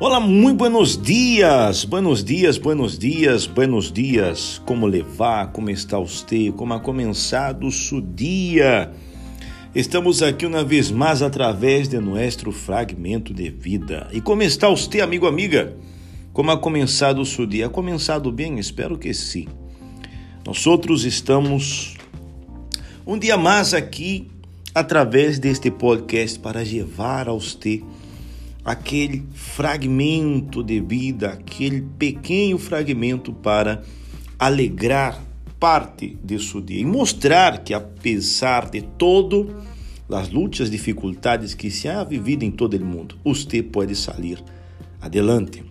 Olá, muito buenos dias, buenos dias, buenos dias, buenos dias. Como levar? Como está você? Como ha começado o seu dia? Estamos aqui uma vez mais através de nosso fragmento de vida. E como está você, amigo, amiga? Como ha começado o seu dia? Ha começado bem? Espero que sim. Nós outros estamos um dia mais aqui através deste podcast para levar a você aquele fragmento de vida, aquele pequeno fragmento para alegrar parte de seu dia e mostrar que apesar de todo as lutas, dificuldades que se ha vivido em todo o mundo, você pode sair adelante.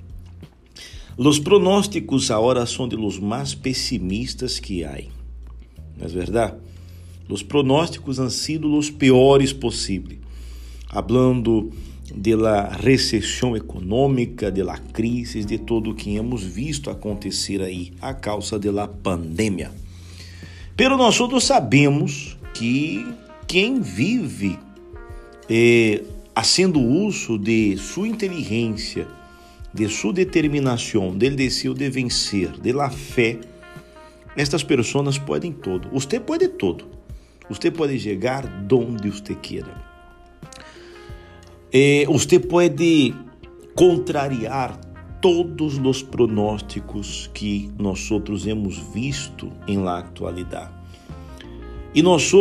Os pronósticos agora são de los mais pessimistas que há. Não é verdade? Os pronósticos han sido os piores possíveis. Hablando de la recessão econômica, de la crise, de tudo o que hemos visto acontecer aí a causa de la pandemia. Pero nós todos sabemos que quem vive eh, fazendo uso de sua inteligência, de sua determinação, del deseo de vencer, de la fé, estas pessoas podem todo. Você pode todo. Você pode chegar onde você queira. Eh, você pode contrariar todos os pronósticos que nós hemos visto em la atualidade. E nós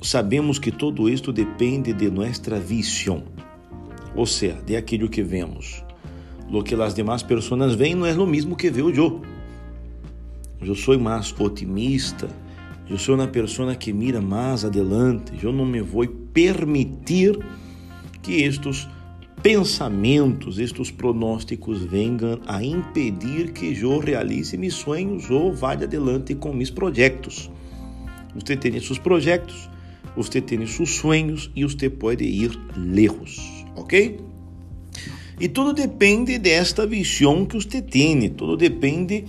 sabemos que todo isto depende de nossa visão, ou seja, de aquilo que vemos. Lo que as demais pessoas veem não é o mesmo que vejo eu. Eu sou mais otimista, eu sou uma pessoa que mira mais adelante, eu não me vou permitir que estes pensamentos, estes pronósticos venham a impedir que eu realize meus sonhos ou vá adelante com meus projetos. Você tem seus projetos, você tem seus sonhos e você pode ir lejos, ok? E tudo depende desta visão que você tem, tudo depende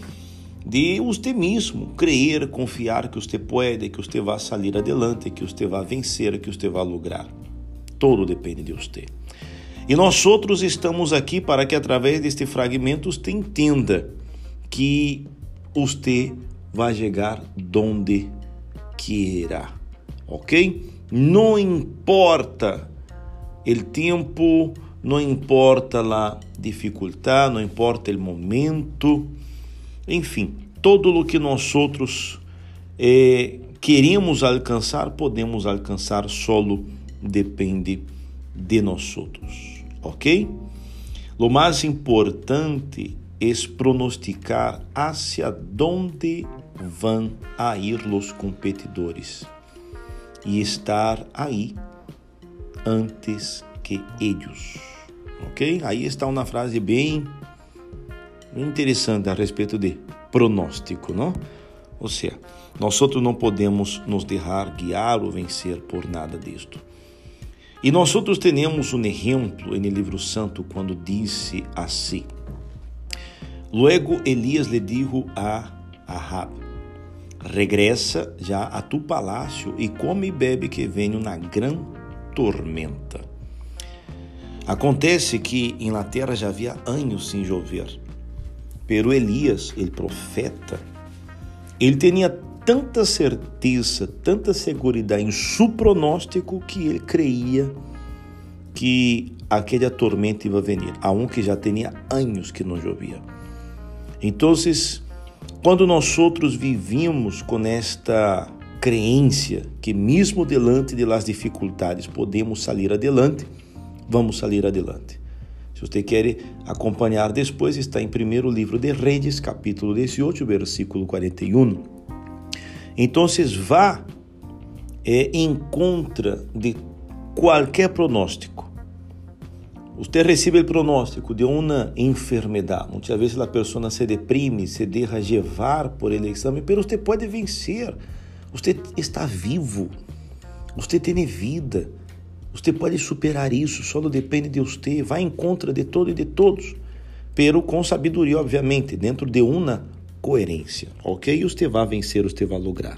de você mesmo, crer, confiar que você pode, que você vai sair adelante, que você vai vencer, que você vai lograr. Todo depende de você. E nós outros estamos aqui para que através deste fragmento você entenda que você vai chegar onde queira, ok? Não importa o tempo, não importa a dificuldade, não importa o momento, enfim, todo o que nós outros eh, queremos alcançar, podemos alcançar solo depende de nós outros, ok? O mais importante é pronosticar hacia onde vão a ir os competidores e estar aí antes que eles, ok? Aí está uma frase bem interessante a respeito de pronóstico, não? Ou seja, nós outros não podemos nos deixar guiar ou vencer por nada disto. E nós outros temos um exemplo no livro santo quando disse assim: Luego Elias lhe dijo a Ahab: Regressa já a tu palácio e come e bebe que venho na gran tormenta. Acontece que em la terra já havia anos sem chover. Pero Elias, ele profeta, ele tinha tanta certeza, tanta segurança em seu pronóstico que ele creia que aquela tormenta ia venir, aunque já tinha anos que não chovia. Então, quando nós outros vivimos com esta crença que mesmo diante de las dificuldades podemos sair adelante, vamos sair adelante. Se você quer acompanhar depois, está em primeiro livro de Reis, capítulo 18, versículo 41. Então, vá é, em contra de qualquer pronóstico. Você recebe o pronóstico de uma enfermidade. Muitas vezes a pessoa se deprime, se deixa levar por ele exame, você pode vencer. Você está vivo. Você tem vida. Você pode superar isso. Só depende de você. Vai em contra de todo e de todos. Pero com sabedoria, obviamente, dentro de uma coerência, ok? Você vai vencer, você vai lograr.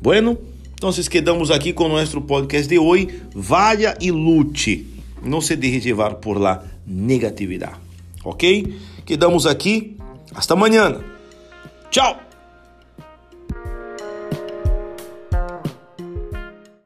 Bueno, então quedamos aqui com o nosso podcast de hoje. Vaya e lute. Não se deje levar por la negatividade. ok? Quedamos aqui. Hasta amanhã. Tchau!